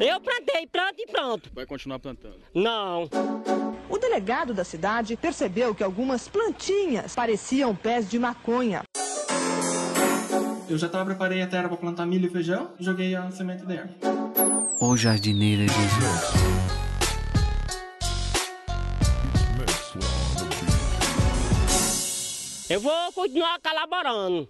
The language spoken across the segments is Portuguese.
Eu plantei, planto e pronto. Vai continuar plantando? Não. O delegado da cidade percebeu que algumas plantinhas pareciam pés de maconha. Eu já tava, preparei a terra para plantar milho e feijão e joguei a semente dentro. O jardineiro Jesus. Eu vou continuar colaborando.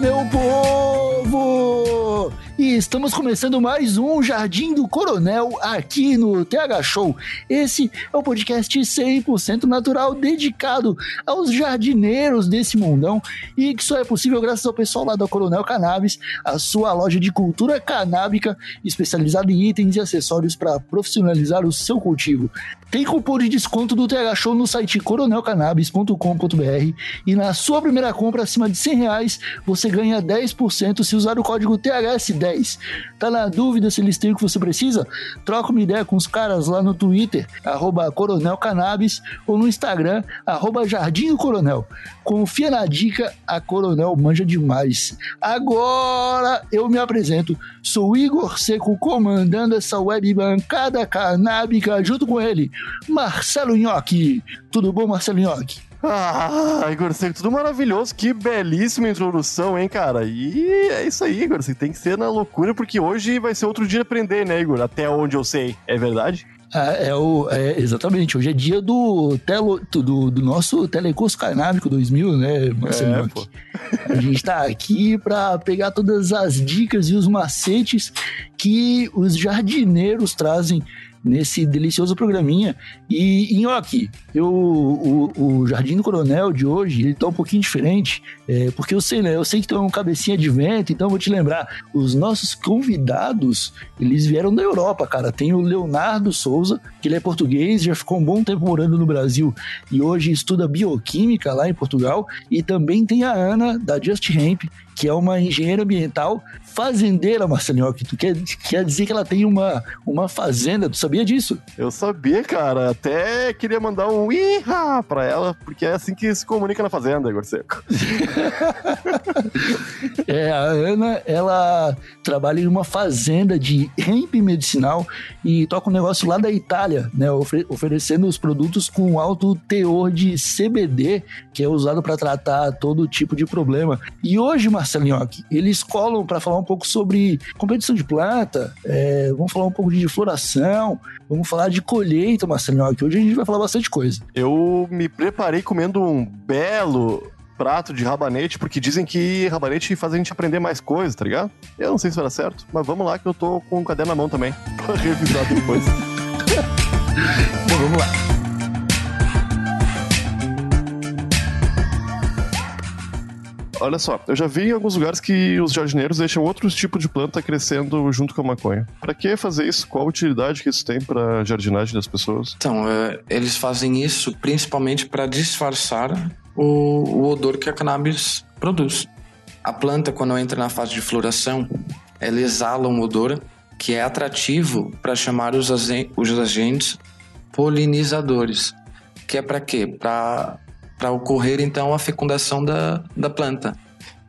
Meu povo! E estamos começando mais um Jardim do Coronel aqui no TH Show. Esse é o podcast 100% natural dedicado aos jardineiros desse mundão e que só é possível graças ao pessoal lá da Coronel Cannabis, a sua loja de cultura canábica especializada em itens e acessórios para profissionalizar o seu cultivo. Tem cupom de desconto do TH Show no site coronelcannabis.com.br e na sua primeira compra acima de 100 reais você ganha 10% se usar o código THS10. Tá na dúvida se eles têm o que você precisa? Troca uma ideia com os caras lá no Twitter, arroba Coronel Cannabis, ou no Instagram, arroba Jardim do Coronel. Confia na dica, a Coronel manja demais. Agora eu me apresento, sou Igor Seco comandando essa web bancada canábica junto com ele, Marcelo Nhoque. Tudo bom, Marcelo Nhoque? Ah, Igor Seco, tudo maravilhoso. Que belíssima introdução, hein, cara? E é isso aí, Igor. Você tem que ser na loucura, porque hoje vai ser outro dia de aprender, né, Igor? Até onde eu sei. É verdade? Ah, é o, é, exatamente, hoje é dia do, telo, do, do nosso Telecurso Canábico 2000, né, Marcelo? É, a gente tá aqui para pegar todas as dicas e os macetes que os jardineiros trazem nesse delicioso programinha. E, Nhoque, eu, o, o Jardim do Coronel de hoje, ele tá um pouquinho diferente, é, porque eu sei, né? Eu sei que tu é um cabecinha de vento, então eu vou te lembrar, os nossos convidados, eles vieram da Europa, cara. Tem o Leonardo Souza, que ele é português, já ficou um bom tempo morando no Brasil e hoje estuda bioquímica lá em Portugal. E também tem a Ana, da Just Hemp, que é uma engenheira ambiental fazendeira, Marcelinho, que tu quer, quer dizer que ela tem uma, uma fazenda, tu sabia disso? Eu sabia, cara, até queria mandar um iha pra ela, porque é assim que se comunica na fazenda, Igor Seco. é, a Ana, ela trabalha em uma fazenda de hemp medicinal e toca um negócio lá da Itália, né, ofere oferecendo os produtos com alto teor de CBD, que é usado para tratar todo tipo de problema. E hoje, Marcelinho, eles colam para falar um pouco sobre competição de planta, é, vamos falar um pouco de floração, vamos falar de colheita, Marcelinho, que hoje a gente vai falar bastante coisa. Eu me preparei comendo um belo prato de rabanete, porque dizem que rabanete faz a gente aprender mais coisas, tá ligado? Eu não sei se vai dar certo, mas vamos lá que eu tô com o caderno na mão também, pra revisar depois. Bom, vamos lá. Olha só, eu já vi em alguns lugares que os jardineiros deixam outros tipos de planta crescendo junto com a maconha. Para que fazer isso? Qual a utilidade que isso tem para jardinagem das pessoas? Então, é, eles fazem isso principalmente para disfarçar o, o odor que a cannabis produz. A planta, quando entra na fase de floração, ela exala um odor que é atrativo para chamar os, os agentes polinizadores. Que é para quê? Para para ocorrer então a fecundação da, da planta.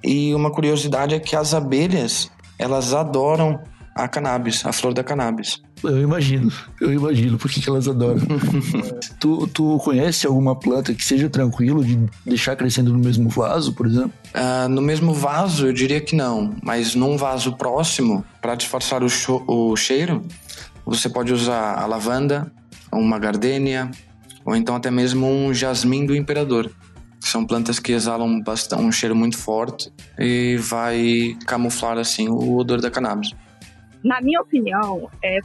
E uma curiosidade é que as abelhas, elas adoram a cannabis, a flor da cannabis. Eu imagino, eu imagino por que elas adoram. tu, tu conhece alguma planta que seja tranquilo de deixar crescendo no mesmo vaso, por exemplo? Uh, no mesmo vaso, eu diria que não, mas num vaso próximo, para disfarçar o, o cheiro, você pode usar a lavanda, uma gardênia, ou então até mesmo um jasmim do imperador. São plantas que exalam bastante, um cheiro muito forte e vai camuflar assim o odor da cannabis. Na minha opinião, é,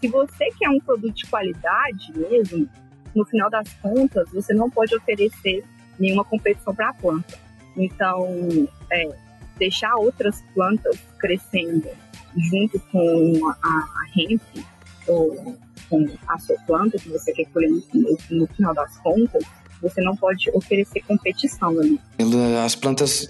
se você quer um produto de qualidade mesmo, no final das contas, você não pode oferecer nenhuma competição para a planta. Então, é, deixar outras plantas crescendo junto com a, a hemp ou com a sua planta que você quer colher no, no final das contas, você não pode oferecer competição ali. As plantas,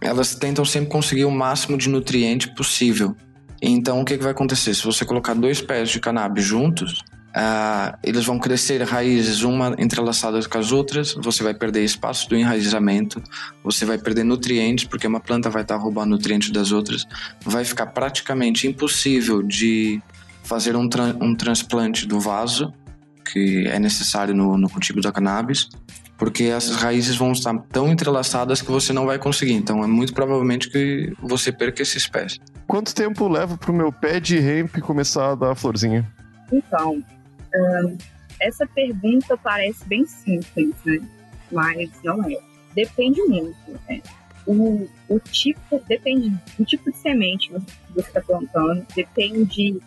elas tentam sempre conseguir o máximo de nutriente possível. Então, o que, que vai acontecer? Se você colocar dois pés de cannabis juntos, ah, eles vão crescer raízes uma entrelaçadas com as outras, você vai perder espaço do enraizamento, você vai perder nutrientes, porque uma planta vai estar roubando nutrientes das outras, vai ficar praticamente impossível de fazer um, tra um transplante do vaso, que é necessário no, no cultivo da cannabis, porque essas raízes vão estar tão entrelaçadas que você não vai conseguir. Então é muito provavelmente que você perca essa espécie. Quanto tempo leva pro meu pé de hemp começar a dar florzinha? Então, hum, essa pergunta parece bem simples, né? Mas não é. Depende muito. Né? O, o tipo depende do tipo de semente que você está plantando, depende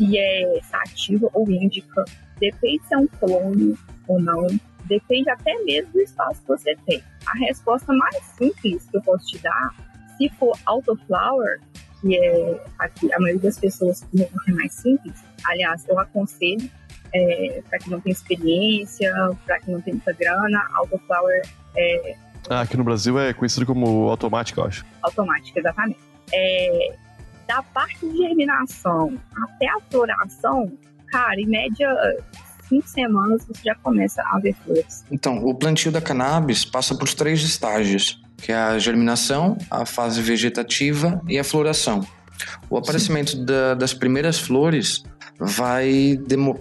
se é sativa ou índica, depende se é um clone ou não, depende até mesmo do espaço que você tem. A resposta mais simples que eu posso te dar, se for autoflower, que é aqui a maioria das pessoas é mais simples, aliás, eu aconselho é, para que não tenha experiência, para que não tenha muita grana, autoflower é. Ah, aqui no Brasil é conhecido como automática, eu acho. Automática, exatamente. É, da parte de germinação até a floração, cara, em média cinco semanas você já começa a ver flores. Então, o plantio da cannabis passa por três estágios, que é a germinação, a fase vegetativa e a floração. O aparecimento da, das primeiras flores vai,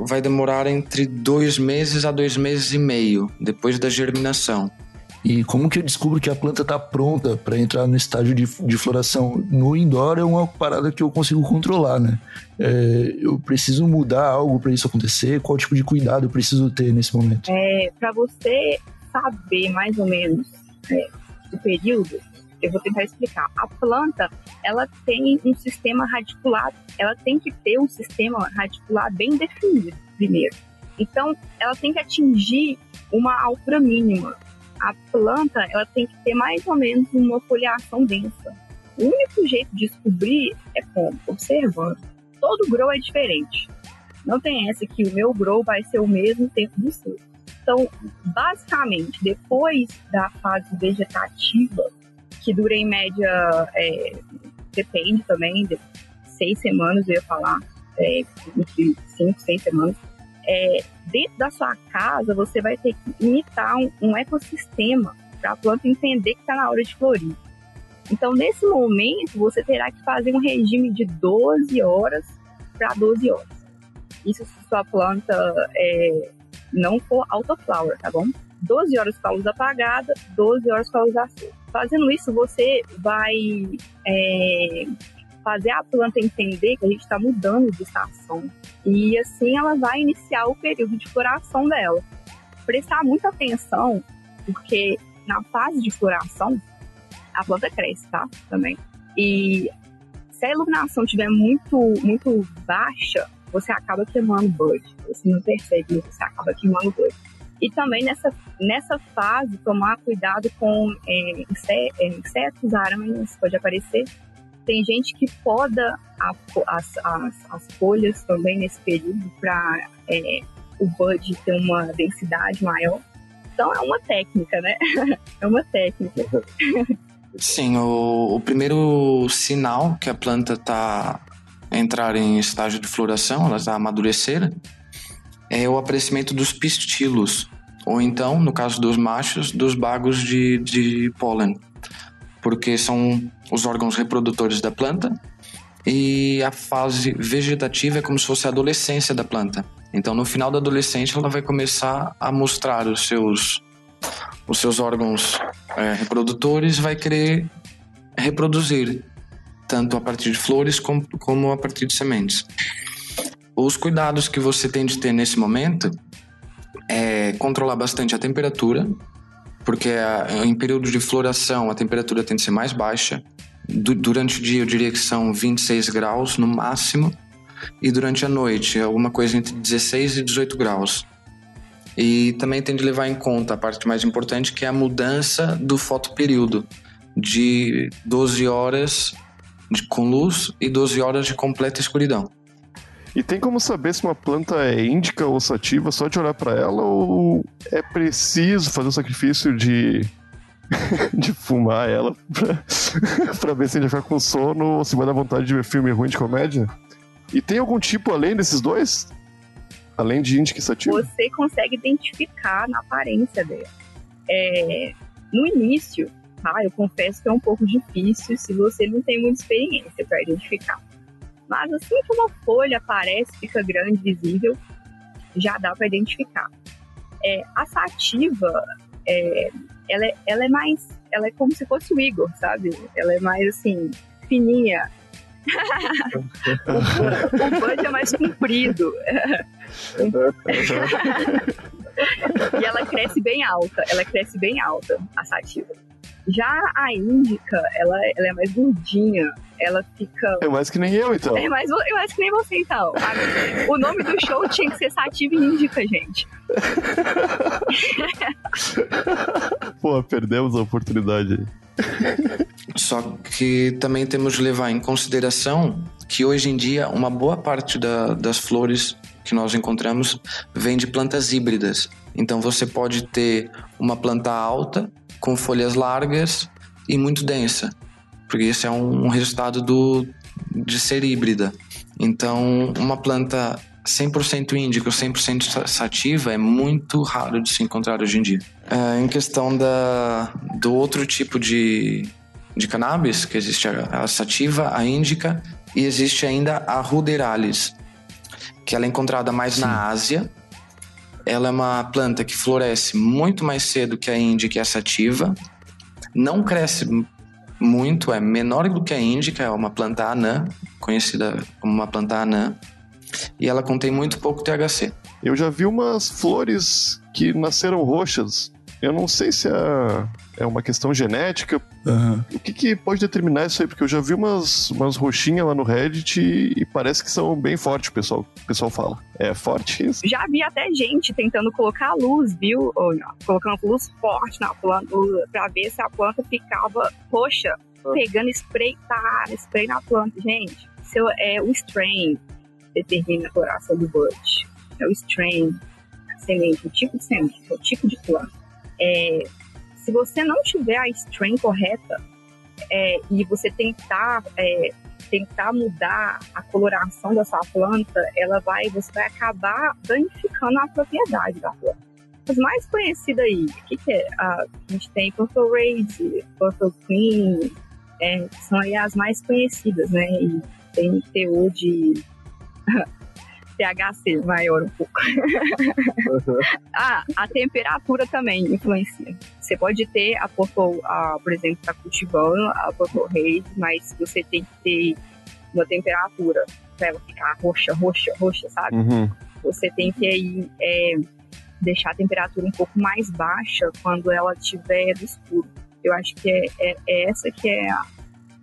vai demorar entre dois meses a dois meses e meio depois da germinação. E como que eu descubro que a planta está pronta para entrar no estágio de, de floração? No indoor é uma parada que eu consigo controlar, né? É, eu preciso mudar algo para isso acontecer? Qual tipo de cuidado eu preciso ter nesse momento? É, para você saber mais ou menos é, o período, eu vou tentar explicar. A planta, ela tem um sistema radicular, ela tem que ter um sistema radicular bem definido, primeiro. Então, ela tem que atingir uma altura mínima. A planta, ela tem que ter mais ou menos uma foliação densa. O único jeito de descobrir é como? Observando. Todo grow é diferente. Não tem essa que o meu grow vai ser o mesmo tempo do seu. Então, basicamente, depois da fase vegetativa, que dura em média, é, depende também, de seis semanas, eu ia falar, é, entre cinco, seis semanas. É, dentro da sua casa, você vai ter que imitar um, um ecossistema para a planta entender que está na hora de florir. Então, nesse momento, você terá que fazer um regime de 12 horas para 12 horas. Isso se sua planta é, não for autoflower, tá bom? 12 horas com a luz apagada, 12 horas com a luz acesa. Fazendo isso, você vai é, fazer a planta entender que a gente está mudando de estação. E assim ela vai iniciar o período de floração dela. Prestar muita atenção, porque na fase de floração, a planta cresce, tá? Também. E se a iluminação estiver muito, muito baixa, você acaba queimando bud. Você não percebe, você acaba queimando bud. E também nessa, nessa fase, tomar cuidado com é, é, insetos, aranhas, pode aparecer. Tem gente que poda a, as, as, as, folhas também nesse período para é, o bud ter uma densidade maior. Então é uma técnica, né? é uma técnica. Sim, o, o primeiro sinal que a planta está entrar em estágio de floração, ela está amadurecer, é o aparecimento dos pistilos, ou então, no caso dos machos, dos bagos de, de pólen, porque são os órgãos reprodutores da planta e a fase vegetativa é como se fosse a adolescência da planta. Então, no final da adolescência, ela vai começar a mostrar os seus, os seus órgãos é, reprodutores, vai querer reproduzir, tanto a partir de flores como, como a partir de sementes. Os cuidados que você tem de ter nesse momento é controlar bastante a temperatura, porque a, em período de floração a temperatura tem de ser mais baixa. Du durante o dia eu diria que são 26 graus no máximo, e durante a noite alguma coisa entre 16 e 18 graus. E também tem de levar em conta a parte mais importante, que é a mudança do fotoperíodo, de 12 horas de, com luz e 12 horas de completa escuridão. E tem como saber se uma planta é índica ou sativa só de olhar para ela ou é preciso fazer o sacrifício de de fumar ela pra, pra ver se a gente ficar com sono ou se vai dar vontade de ver filme ruim de comédia? E tem algum tipo além desses dois? Além de índica e sativa? Você consegue identificar na aparência dela. É, no início, tá? Eu confesso que é um pouco difícil se você não tem muita experiência para identificar. Mas assim que uma folha aparece, fica grande, visível, já dá para identificar. É, a sativa, é, ela, é, ela é mais, ela é como se fosse o Igor, sabe? Ela é mais assim, fininha. o, o bud é mais comprido. e ela cresce bem alta, ela cresce bem alta, a sativa. Já a índica, ela, ela é mais gordinha, ela fica. É mais que nem eu, então. É mais, eu acho que nem você, então. O nome do show tinha que ser Sativa e Índica, gente. Pô, perdemos a oportunidade aí. Só que também temos de levar em consideração que hoje em dia uma boa parte da, das flores que nós encontramos vem de plantas híbridas. Então você pode ter uma planta alta com folhas largas e muito densa, porque esse é um, um resultado do, de ser híbrida. Então, uma planta 100% índica ou 100% sativa é muito raro de se encontrar hoje em dia. É, em questão da, do outro tipo de, de cannabis, que existe a, a sativa, a índica, e existe ainda a ruderalis, que ela é encontrada mais Sim. na Ásia. Ela é uma planta que floresce muito mais cedo que a índica e a sativa. Não cresce muito, é menor do que a índica, é uma planta anã, conhecida como uma planta anã. E ela contém muito pouco THC. Eu já vi umas flores que nasceram roxas eu não sei se é, é uma questão genética. Uhum. O que, que, pode determinar isso aí? Porque eu já vi umas, umas roxinhas lá no Reddit e, e parece que são bem fortes, o pessoal, o pessoal fala. É forte isso? Já vi até gente tentando colocar luz, viu? Ou, não, colocando luz forte na planta pra ver se a planta ficava roxa. Uhum. Pegando spray, tá, spray na planta. Gente, seu, é o strain determina a coloração do bud. É o strain, a semente, o tipo de semente, o tipo de planta. É, se você não tiver a strain correta é, e você tentar é, tentar mudar a coloração da sua planta, ela vai, você vai acabar danificando a propriedade da planta. As mais conhecidas aí, o que, que é? a gente tem Purple Race, Purple Queen, é, são aí as mais conhecidas, né? E tem teor de THC maior um pouco. Uhum. ah, a temperatura também influencia. Você pode ter a Purple, a, por exemplo, tá cultivando a Purple Haze, mas você tem que ter uma temperatura para ela ficar roxa, roxa, roxa, sabe? Uhum. Você tem que aí é, deixar a temperatura um pouco mais baixa quando ela estiver no escuro. Eu acho que é, é, é essa que é a,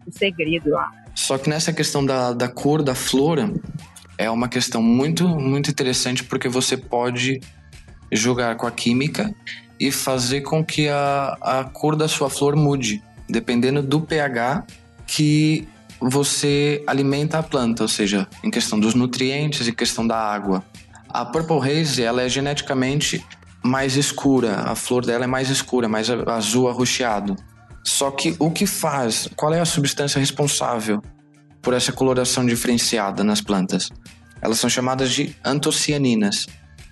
o segredo lá. Só que nessa questão da, da cor da flor, é uma questão muito, muito interessante porque você pode jogar com a química e fazer com que a, a cor da sua flor mude, dependendo do pH que você alimenta a planta, ou seja, em questão dos nutrientes e questão da água. A Purple Haze ela é geneticamente mais escura, a flor dela é mais escura, mais azul arroxeado. Só que o que faz, qual é a substância responsável por essa coloração diferenciada nas plantas. Elas são chamadas de antocianinas,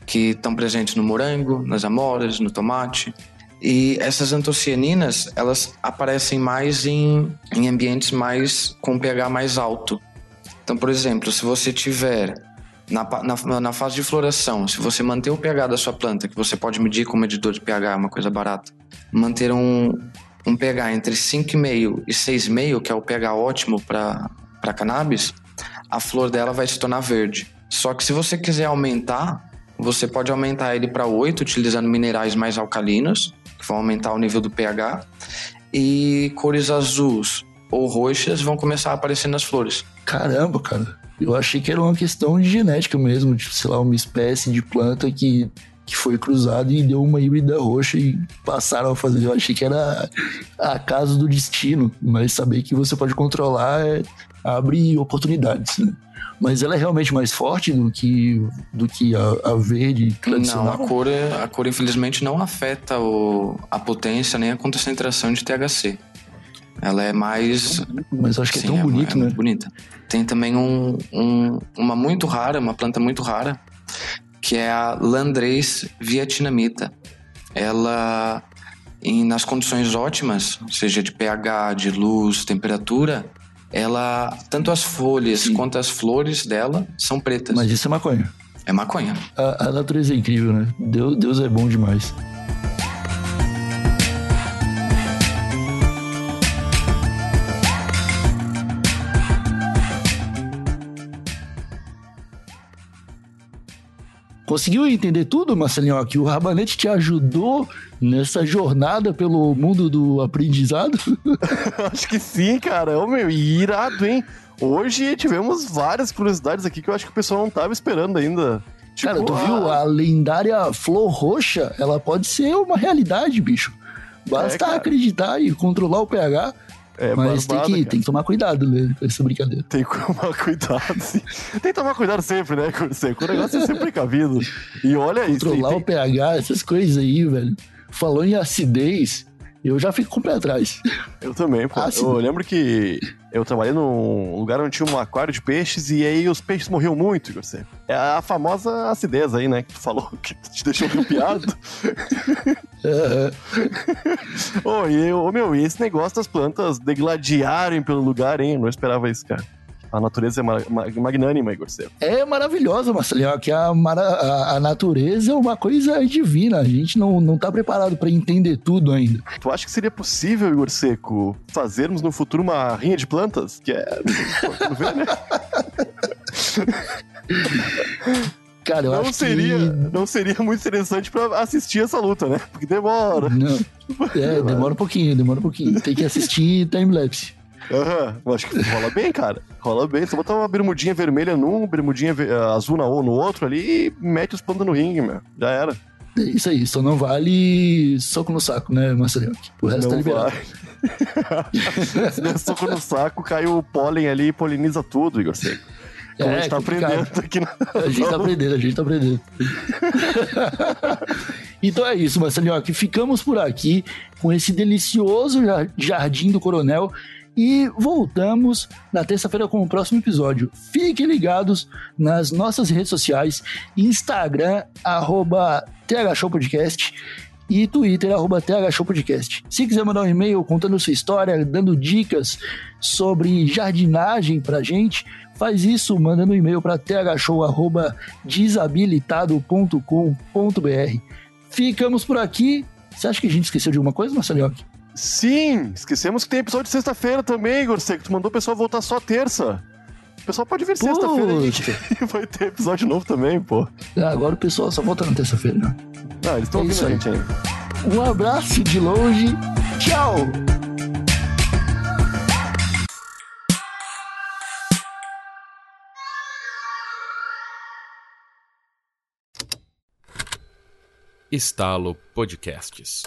que estão presentes no morango, nas amoras, no tomate. E essas antocianinas, elas aparecem mais em, em ambientes mais com pH mais alto. Então, por exemplo, se você tiver na, na, na, fase de floração, se você manter o pH da sua planta, que você pode medir com um medidor de pH, é uma coisa barata, manter um, um pH entre 5,5 e 6,5, que é o pH ótimo para para cannabis, a flor dela vai se tornar verde. Só que se você quiser aumentar, você pode aumentar ele para 8 utilizando minerais mais alcalinos, que vão aumentar o nível do pH, e cores azuis ou roxas vão começar a aparecer nas flores. Caramba, cara. Eu achei que era uma questão de genética mesmo, tipo, sei lá, uma espécie de planta que, que foi cruzada e deu uma híbrida roxa e passaram a fazer. Eu achei que era a casa do destino, mas saber que você pode controlar é abre oportunidades, né? Mas ela é realmente mais forte do que, do que a, a verde tradicional? Não, a cor, é, a cor infelizmente não afeta o, a potência nem a concentração de THC. Ela é mais. Mas acho que é Sim, é tão bonito, é, né? bonita. Tem também um, um, uma muito rara, uma planta muito rara, que é a Landrace vietnamita. Ela, em, nas condições ótimas, seja de pH, de luz, temperatura, ela, tanto as folhas Sim. quanto as flores dela são pretas. Mas isso é maconha. É maconha. A, a natureza é incrível, né? Deus, Deus é bom demais. Conseguiu entender tudo, Marcelinho? Que o Rabanete te ajudou nessa jornada pelo mundo do aprendizado? acho que sim, cara. Ô, meu, irado, hein? Hoje tivemos várias curiosidades aqui que eu acho que o pessoal não tava esperando ainda. Tipo, Cara, tu viu? A lendária flor roxa, ela pode ser uma realidade, bicho. Basta É, acreditar e controlar o pH. É mas tem barbada, que, cara. tem que tomar cuidado né, com essa brincadeira. Tem que tomar cuidado, sim. Tem que tomar cuidado sempre, né, Curseco? O negócio é sempre precavido. E olha isso. Controlar tem- o pH, essas coisas aí, velho. Falou em acidez, eu já fico com o pé atrás. Eu também, pô. Ácido. Eu lembro que eu trabalhei num lugar onde tinha um aquário de peixes e aí os peixes morriam muito, Seco. É a famosa acidez aí, né? Que tu falou que te deixou arrepiado. É, Ô, e ô, meu, e esse negócio das plantas degladiarem pelo lugar, hein? Eu não esperava isso, cara. A natureza é ma ma magnânima, Igor Seco. é maravilhosa, Marcelinho, que a, a, a natureza é uma coisa divina. A gente não, não tá preparado pra entender tudo ainda. Tu acha que seria possível, Igor Seco, fazermos no futuro uma rinha de plantas? Que é. Pô, vê, né? Cara, eu Não acho seria, que... não seria muito interessante pra assistir essa luta, né? Porque demora. Não. É, demora um pouquinho, demora um pouquinho. Tem que assistir timelapse. Aham, eu acho que rola bem, cara. Rola bem. Só botar uma bermudinha vermelha num, bermudinha eh, azul na, no outro ali e mete os plantas no ringue, meu. Já era. É isso aí, só não vale soco no saco, né, Marcelinho? O resto tá não liberado. vai. Se der soco no saco, cai o pólen ali e poliniza tudo, Igor Seco. Como a gente tá complicado. aprendendo aqui na. A gente tá aprendendo, a gente tá aprendendo. então é isso, Marcelinho, que ficamos por aqui com esse delicioso jar- Jardim do Coronel e voltamos na terça-feira com o próximo episódio. Fiquem ligados nas nossas redes sociais, Instagram, arroba THShowPodcast e Twitter, arroba THShowPodcast. Se quiser mandar um e-mail contando sua história, dando dicas sobre jardinagem pra gente, faz isso mandando um e-mail para thshow.desabilitado.com.br. Ficamos por aqui. Você acha que a gente esqueceu de alguma coisa, Marcelinho? Sim, esquecemos que tem episódio de sexta-feira também, Igor Seco. Tu mandou o pessoal voltar só terça. O pessoal pode vir sexta-feira que vai ter episódio novo também, pô. Ah, Agora o pessoal só volta na terça-feira. né? Ah, eles estão É ouvindo a gente ainda. Um abraço de longe. Tchau! Estalo Podcasts.